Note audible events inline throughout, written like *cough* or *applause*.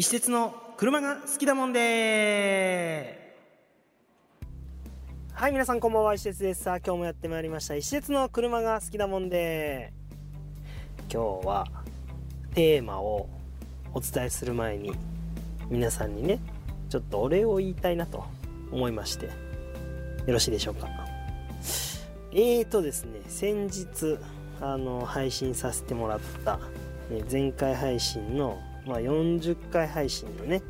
石鉄の車が好きだもんで。はい皆さんこんばんは。石鉄です。さあ今日もやってまいりました。石鉄の車が好きだもんで。今日はテーマをお伝えする前に皆さんにねちょっとお礼を言いたいなと思いまして。よろしいでしょうか。えーとですね先日あの配信させてもらった、前回配信のまあ、40回配信のね、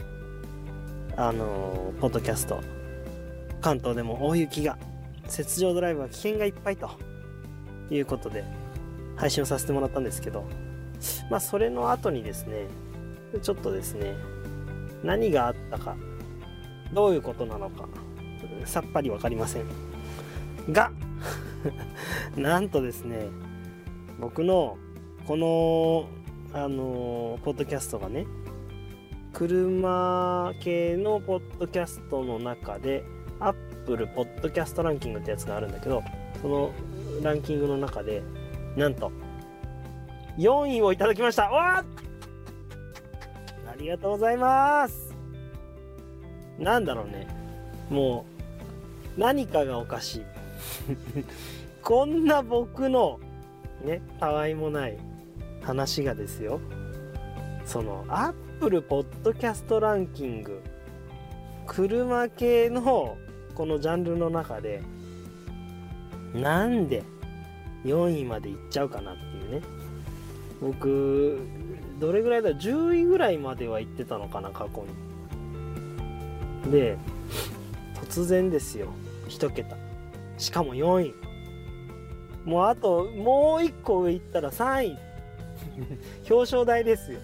あのー、ポッドキャスト、関東でも大雪が、雪上ドライブは危険がいっぱいということで、配信をさせてもらったんですけど、まあ、それの後にですね、ちょっとですね、何があったか、どういうことなのか、さっぱりわかりません。が、*laughs* なんとですね、僕のこのあのポッドキャストがね車系のポッドキャストの中で Apple ポッドキャストランキングってやつがあるんだけどそのランキングの中でなんと4位をいただきました。わありがとうございます。なんだろうね。もう何かがおかしい。*laughs* こんな僕のねたわいもない話がですよ。そのアップルポッドキャストランキング。車系のこのジャンルの中でなんで4位までいっちゃうかなっていうね。僕どれぐらいだ？10位ぐらいまでは行ってたのかな過去に。で突然ですよ。1桁。しかも4位。もうあともう1個上行ったら3位。*laughs* 表彰台ですよ。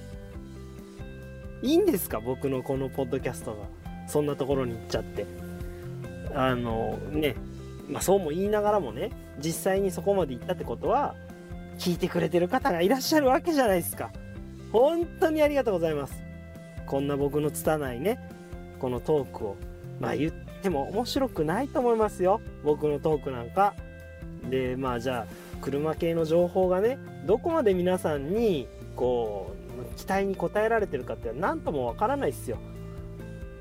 いいんですか？僕のこのポッドキャストが。そんなところに行っちゃって。あのね。まあそうも言いながらもね。実際にそこまで行ったってことは聞いてくれてる方がいらっしゃるわけじゃないですか。本当にありがとうございます。こんな僕の拙いね。このトークを。まあ言っても面白くないと思いますよ。僕のトークなんか。でまあじゃあ車系の情報がねどこまで皆さんにこう期待に応えられてるかって何ともわからないっすよ。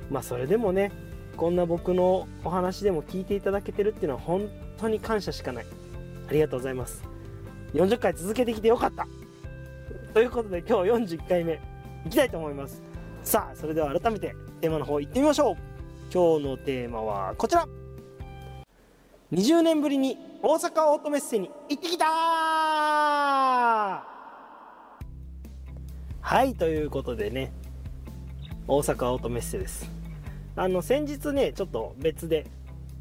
まあそれでもねこんな僕のお話でも聞いていただけてるっていうのは本当に感謝しかない。ありがとうございます。40回続けてきてよかった。ということで今日41回目いきたいと思います。さあそれでは改めてテーマの方いってみましょう。今日のテーマはこちら。20年ぶりに大阪オートメッセに行ってきたはいということでね大阪オートメッセです。あの先日ねちょっと別で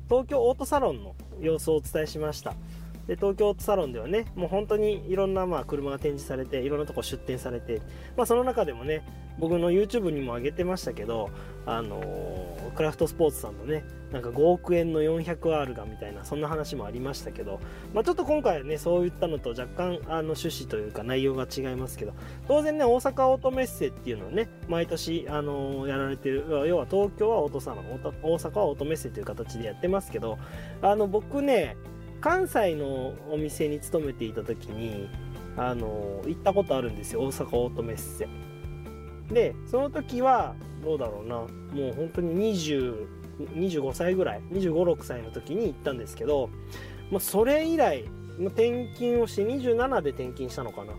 東京オートサロンの様子をお伝えしました。で東京オートサロンではねもう本当にいろんなまあ車が展示されていろんなとこ出店されて、まあ、その中でもね僕の YouTube にも上げてましたけど、あのー、クラフトスポーツさんのねなんか5億円の 400R がみたいなそんな話もありましたけど、まあ、ちょっと今回はねそういったのと若干あの趣旨というか内容が違いますけど当然ね大阪オートメッセっていうのをね毎年、あのー、やられてる要は東京はオートサロン大阪はオートメッセという形でやってますけどあの僕ね関西のお店に勤めていた時にあの行ったことあるんですよ大阪オートメッセ。でその時はどうだろうな。もう本当に20 25歳ぐらい2 5 6歳の時に行ったんですけど、まあ、それ以来、転勤をして27で転勤したのかな。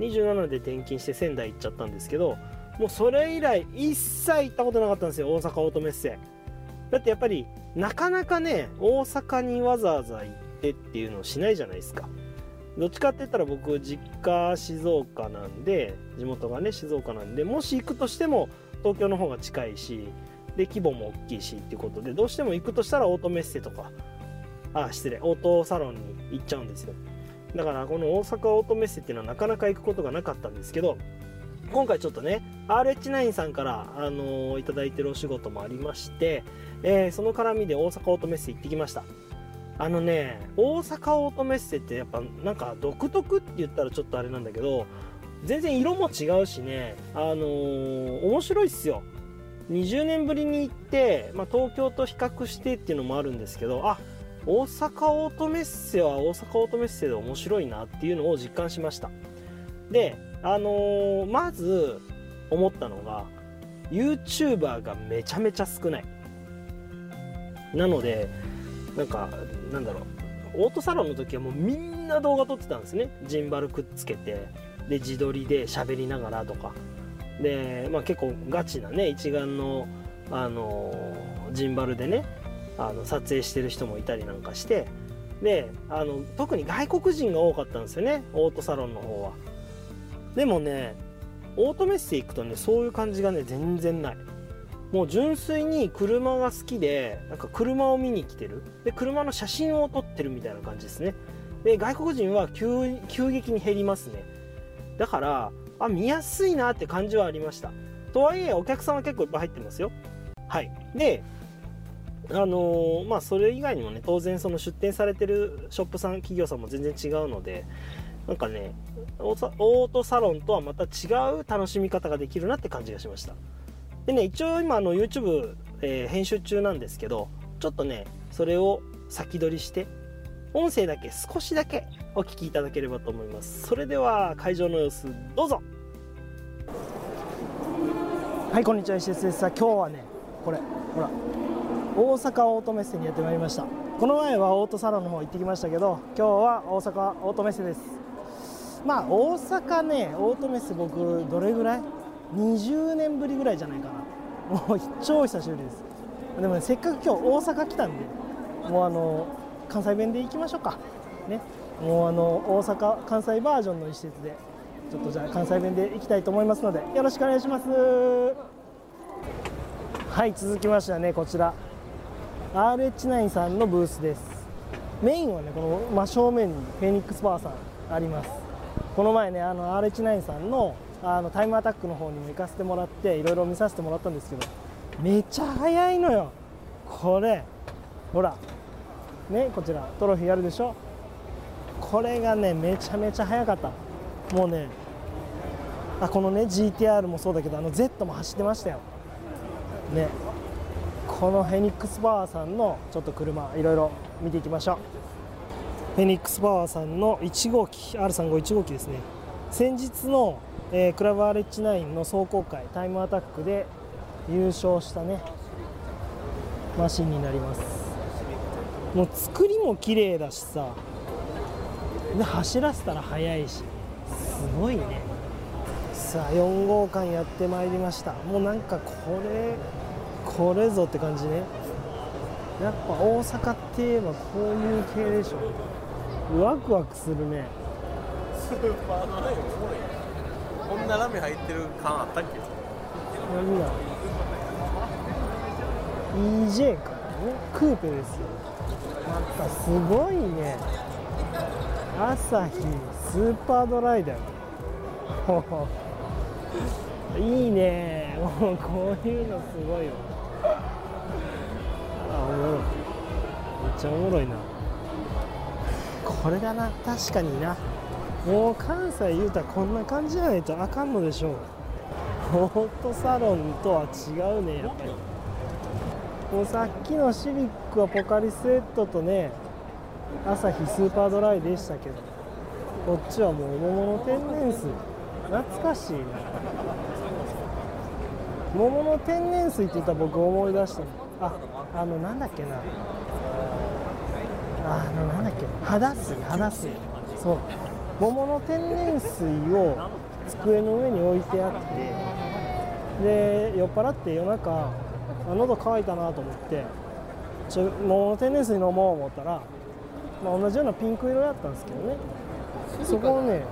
27で転勤して仙台行っちゃったんですけどもうそれ以来一切行ったことなかったんですよ大阪オートメッセ。だってやっぱりなかなかね大阪にわざわざ行ってっていうのをしないじゃないですか。どっちかって言ったら僕実家静岡なんで地元がね静岡なんでもし行くとしても東京の方が近いしで規模も大きいしっていうことでどうしても行くとしたらオートメッセとかあ失礼オートサロンに行っちゃうんですよ。だからこの大阪オートメッセっていうのはなかなか行くことがなかったんですけど今回ちょっとね RH9 さんから、あのー、いただいてるお仕事もありまして、えー、その絡みで大阪オートメッセ行ってきました。あのね大阪オートメッセってやっぱなんか独特って言ったらちょっとあれなんだけど全然色も違うしねあのー、面白いっすよ。20年ぶりに行って、まあ、東京と比較してっていうのもあるんですけどあ大阪オートメッセは大阪オートメッセで面白いなっていうのを実感しました。であのー、まず思ったのが YouTuber がめちゃめちゃ少ない。なのでなんかなんだろう。オートサロンの時はもうみんな動画撮ってたんですね。ジンバルくっつけて。で自撮りで喋りながらとか。で、まあ、結構ガチなね一眼の、あの、ジンバルでねあの撮影してる人もいたりなんかして。であの特に外国人が多かったんですよね。オートサロンの方は。でもねオートメッセ行くとねそういう感じがね全然ない。もう純粋に車が好きでなんか車を見に来てる。で車の写真を撮ってるみたいな感じですね。で外国人は急激に減りますね。だからあ見やすいなって感じはありました。とはいえお客さんは結構いっぱい入ってますよ。はい。であのー、まあそれ以外にもね当然その出店されてるショップさん企業さんも全然違うのでなんかねオートサロンとはまた違う楽しみ方ができるなって感じがしました。でね一応今あの YouTube、えー、編集中なんですけどちょっとねそれを先取りして音声だけ少しだけお聞きいただければと思います。それでは会場の様子どうぞ。はいこんにちは石です。さあ今日はねこれほら大阪オートメッセにやってまいりました。この前はオートサロンの方行ってきましたけど今日は大阪オートメッセです。まあ大阪ねオートメッセ僕どれぐらい？20年ぶりぐらいじゃないかな。もう超久しぶりです。でもねせっかく今日大阪来たんでもうあの関西弁で行きましょうか。ね。もうあの大阪関西バージョンの施設でちょっとじゃあ関西弁で行きたいと思いますのでよろしくお願いします。はい続きましてはねこちら。RH9 さんのブースです。メインはねこの真正面にフェニックスパワーさんあります。この前ねあの RH9 さんのあのタイムアタックの方にも行かせてもらっていろいろ見させてもらったんですけどめちゃ速いのよ。これほらねこちらトロフィーあるでしょ？これがねめちゃめちゃ速かった。もうねあこのね GTR もそうだけどあの Z も走ってましたよ。ねこのフェニックスパワーさんのちょっと車いろいろ見ていきましょう。フェニックスパワーさんの1号機 R351 号機ですね。先日の、えー、クラブ RH9 の壮行会タイムアタックで優勝したねマシンになります。もう作りも綺麗だしさ。で走らせたら速いし。すごいね。さあ4号館やってまいりました。もうなんかこれこれぞって感じね。やっぱ大阪って言えばこういう系でしょ。ワクワクするね。スーパードライブおもろいこんなラメ入ってる感あったっけ？何だ？EJ かねクーペですよ。またすごいね。朝日スーパードライだよ。*laughs* いいね。も *laughs* うこういうのすごいわ。あおもろい。めっちゃおもろいな。これだな。確かにな。もう関西言うたらこんな感じじゃないとあかんのでしょう。オートサロンとは違うねやっぱり。もうさっきのシビックはポカリスエットとね朝日スーパードライでしたけどこっちはもう桃の天然水。懐かしいな桃の天然水って言ったら僕思い出したの。ああのなんだっけな。あのなんだっけ。肌水肌水そう。桃の天然水を机の上に置いてあってで酔っ払って夜中喉乾いたなと思ってちょ桃の天然水飲もう思ったら、まあ、同じようなピンク色やったんですけどね。そこをね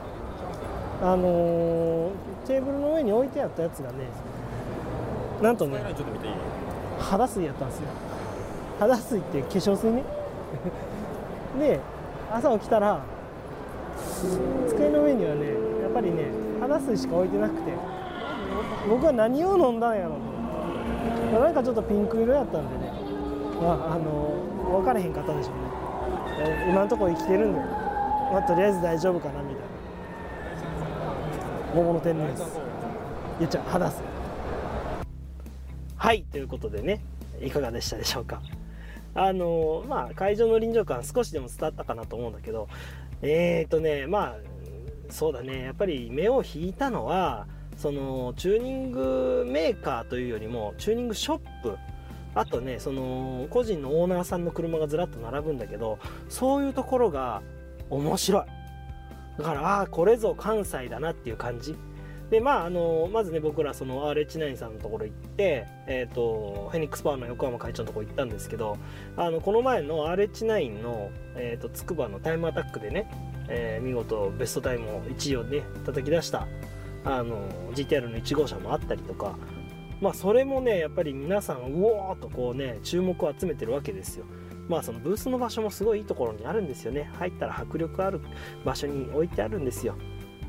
あのー、テーブルの上に置いてあったやつがねなんとね肌水やったんですよ。肌水って化粧水ね。*laughs* で朝起きたら机の上にはねやっぱりね肌水しか置いてなくて僕は何を飲んだんやろと。なんかちょっとピンク色やったんでね。まああの分からへんかったでしょうね。今のところ生きてるんで、まあ、とりあえず大丈夫かなみたいな。桃の天然水。言っちゃう肌水はいということでねいかがでしたでしょうか。あのまあ会場の臨場感少しでも伝わったかなと思うんだけどえーとねまあそうだね。やっぱり目を引いたのはそのチューニングメーカーというよりもチューニングショップ。あとねその個人のオーナーさんの車がずらっと並ぶんだけどそういうところが面白い。だからああこれぞ関西だなっていう感じ。でまああのまずね僕らその RH9 さんのところ行ってえっ、とフェニックスパワーの横山会長のところ行ったんですけどあのこの前の RH9 の、えー、と筑波のタイムアタックでね、えー見事ベストタイムを1位をね叩き出したあの GTR の1号車もあったりとかまあそれもねやっぱり皆さんうおーっとこうね注目を集めてるわけですよ。まあそのブースの場所もすごいいいところにあるんですよね。入ったら迫力ある場所に置いてあるんですよ。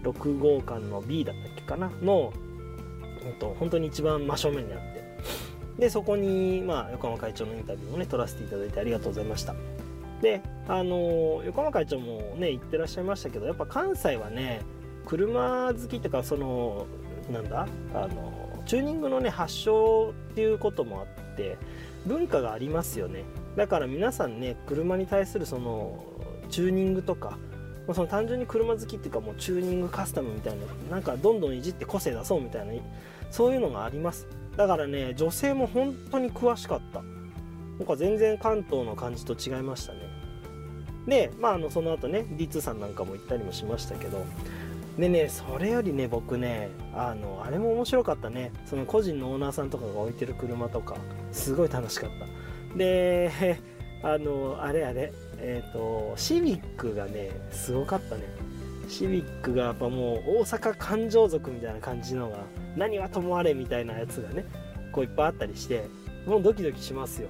6号館の B だったっけかな？の、うんと、本当に一番真正面にあって。でそこに、まあ、横浜会長のインタビューをね取らせていただいてありがとうございました。であの横浜会長もね言ってらっしゃいましたけどやっぱ関西はね車好きとかそのなんだ？あのチューニングのね発祥っていうこともあって文化がありますよね。だから皆さんね車に対するそのチューニングとかまあその単純に車好きっていうかもうチューニングカスタムみたいななんかどんどんいじって個性出そうみたいなそういうのがあります。だからね女性も本当に詳しかった。なんか全然関東の感じと違いましたね。でまああのその後ね D2 さんなんかも行ったりもしましたけど。でねそれよりね僕ねあのあれも面白かったね。その個人のオーナーさんとかが置いてる車とかすごい楽しかった。で *laughs* あのあれあれ。えっ、とシビックがねすごかったね。シビックがやっぱもう大阪環状族みたいな感じのが何はともあれみたいなやつがねこういっぱいあったりしてもうドキドキしますよ。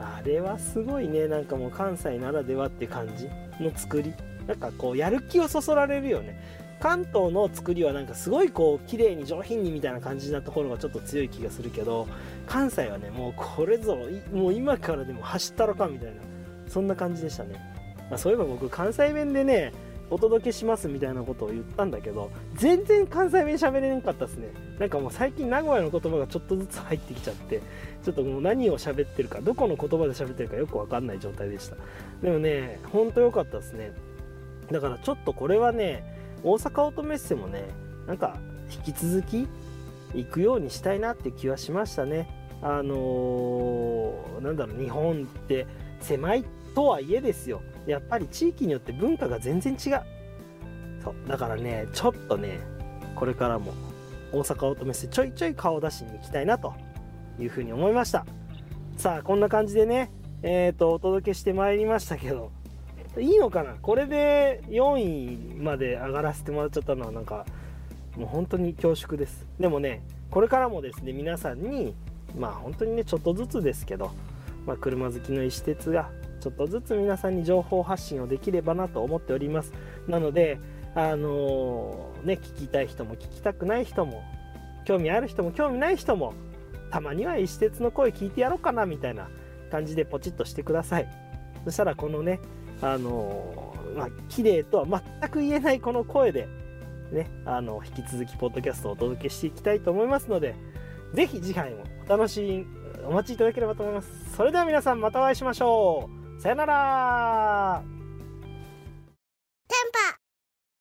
あれはすごいねなんかもう関西ならではって感じの作り。なんかこうやる気をそそられるよね。関東の作りはなんかすごいこう綺麗に上品にみたいな感じなところがちょっと強い気がするけど関西はねもうこれぞもう今からでも走ったろかみたいな。そんな感じでしたね、まあ、そういえば僕関西弁でねお届けしますみたいなことを言ったんだけど全然関西弁喋れなかったですね。なんかもう最近名古屋の言葉がちょっとずつ入ってきちゃってちょっともう何を喋ってるかどこの言葉で喋ってるかよくわかんない状態でした。でもねほんと良かったですね。だからちょっとこれはね大阪オートメッセもねなんか引き続き行くようにしたいなって気はしましたね。あのーなんだろう日本って狭いっとはいえですよ。やっぱり地域によって文化が全然違う。そう。だからねちょっとねこれからも大阪オートメッセちょいちょい顔出しに行きたいなというふうに思いました。さあこんな感じでねえっ、とお届けしてまいりましたけどいいのかな？これで4位まで上がらせてもらっちゃったのはなんかもう本当に恐縮です。でもねこれからもですね皆さんにまあ本当にねちょっとずつですけど、まあ、車好きの石鉄がちょっとずつ皆さんに情報発信をできればなと思っております。なのであのーね聞きたい人も聞きたくない人も興味ある人も興味ない人もたまには石鉄の声聞いてやろうかなみたいな感じでポチッとしてください。そしたらこのねあのーまあ綺麗とは全く言えないこの声でねあの引き続きポッドキャストをお届けしていきたいと思いますのでぜひ次回もお楽しみお待ちいただければと思います。それでは皆さんまたお会いしましょう。さよなら。